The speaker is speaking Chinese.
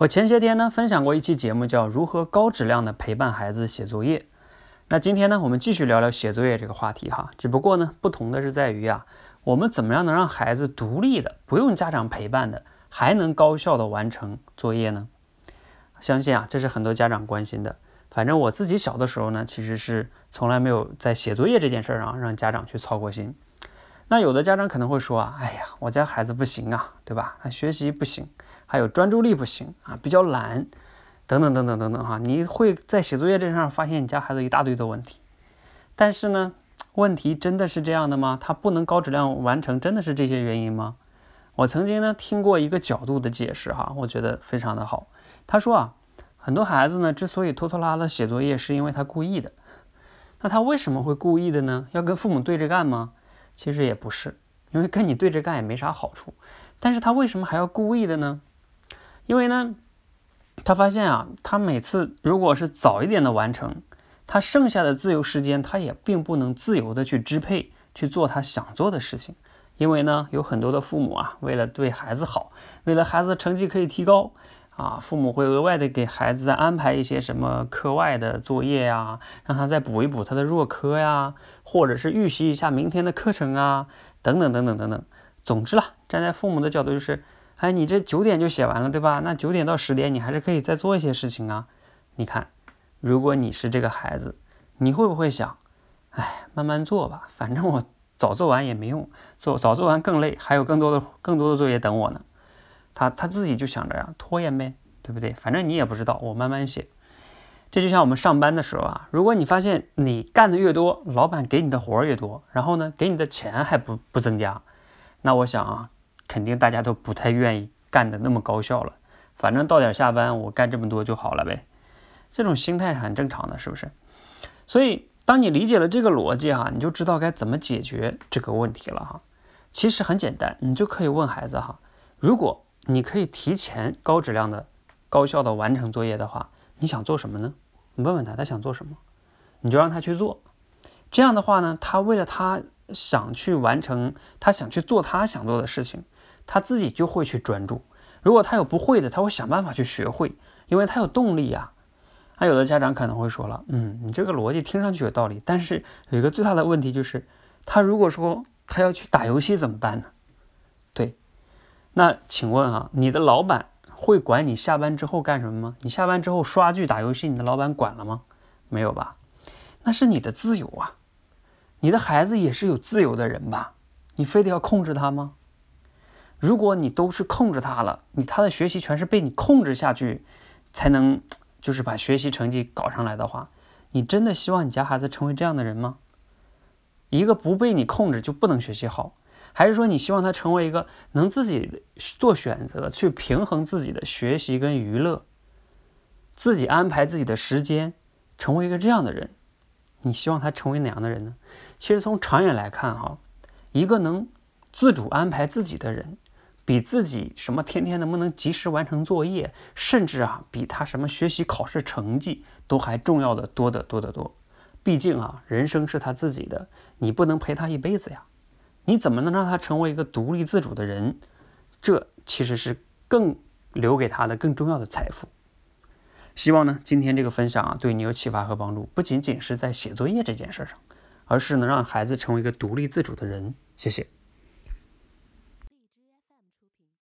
我前些天呢分享过一期节目，叫如何高质量的陪伴孩子写作业。那今天呢，我们继续聊聊写作业这个话题哈。只不过呢，不同的是在于啊，我们怎么样能让孩子独立的，不用家长陪伴的，还能高效的完成作业呢？相信啊，这是很多家长关心的。反正我自己小的时候呢，其实是从来没有在写作业这件事上让家长去操过心。那有的家长可能会说啊，哎呀，我家孩子不行啊，对吧？他学习不行。还有专注力不行啊，比较懒，等等等等等等哈，你会在写作业这上发现你家孩子一大堆的问题。但是呢，问题真的是这样的吗？他不能高质量完成，真的是这些原因吗？我曾经呢听过一个角度的解释哈，我觉得非常的好。他说啊，很多孩子呢之所以拖拖拉拉写作业，是因为他故意的。那他为什么会故意的呢？要跟父母对着干吗？其实也不是，因为跟你对着干也没啥好处。但是他为什么还要故意的呢？因为呢，他发现啊，他每次如果是早一点的完成，他剩下的自由时间，他也并不能自由的去支配去做他想做的事情。因为呢，有很多的父母啊，为了对孩子好，为了孩子成绩可以提高啊，父母会额外的给孩子安排一些什么课外的作业呀，让他再补一补他的弱科呀，或者是预习一下明天的课程啊，等等等等等等。总之啦，站在父母的角度就是。哎，你这九点就写完了，对吧？那九点到十点，你还是可以再做一些事情啊。你看，如果你是这个孩子，你会不会想，哎，慢慢做吧，反正我早做完也没用，做早做完更累，还有更多的更多的作业等我呢。他他自己就想着呀，拖延呗，对不对？反正你也不知道，我慢慢写。这就像我们上班的时候啊，如果你发现你干的越多，老板给你的活儿越多，然后呢，给你的钱还不不增加，那我想啊。肯定大家都不太愿意干的那么高效了，反正到点下班我干这么多就好了呗，这种心态是很正常的，是不是？所以当你理解了这个逻辑哈，你就知道该怎么解决这个问题了哈。其实很简单，你就可以问孩子哈，如果你可以提前高质量的、高效的完成作业的话，你想做什么呢？你问问他，他想做什么，你就让他去做。这样的话呢，他为了他想去完成，他想去做他想做的事情。他自己就会去专注，如果他有不会的，他会想办法去学会，因为他有动力呀。那有的家长可能会说了，嗯，你这个逻辑听上去有道理，但是有一个最大的问题就是，他如果说他要去打游戏怎么办呢？对，那请问啊，你的老板会管你下班之后干什么吗？你下班之后刷剧打游戏，你的老板管了吗？没有吧？那是你的自由啊，你的孩子也是有自由的人吧？你非得要控制他吗？如果你都是控制他了，你他的学习全是被你控制下去，才能就是把学习成绩搞上来的话，你真的希望你家孩子成为这样的人吗？一个不被你控制就不能学习好，还是说你希望他成为一个能自己做选择、去平衡自己的学习跟娱乐，自己安排自己的时间，成为一个这样的人？你希望他成为哪样的人呢？其实从长远来看，哈，一个能自主安排自己的人。比自己什么天天能不能及时完成作业，甚至啊，比他什么学习考试成绩都还重要的多得多得多。毕竟啊，人生是他自己的，你不能陪他一辈子呀。你怎么能让他成为一个独立自主的人？这其实是更留给他的更重要的财富。希望呢，今天这个分享啊，对你有启发和帮助，不仅仅是在写作业这件事上，而是能让孩子成为一个独立自主的人。谢谢。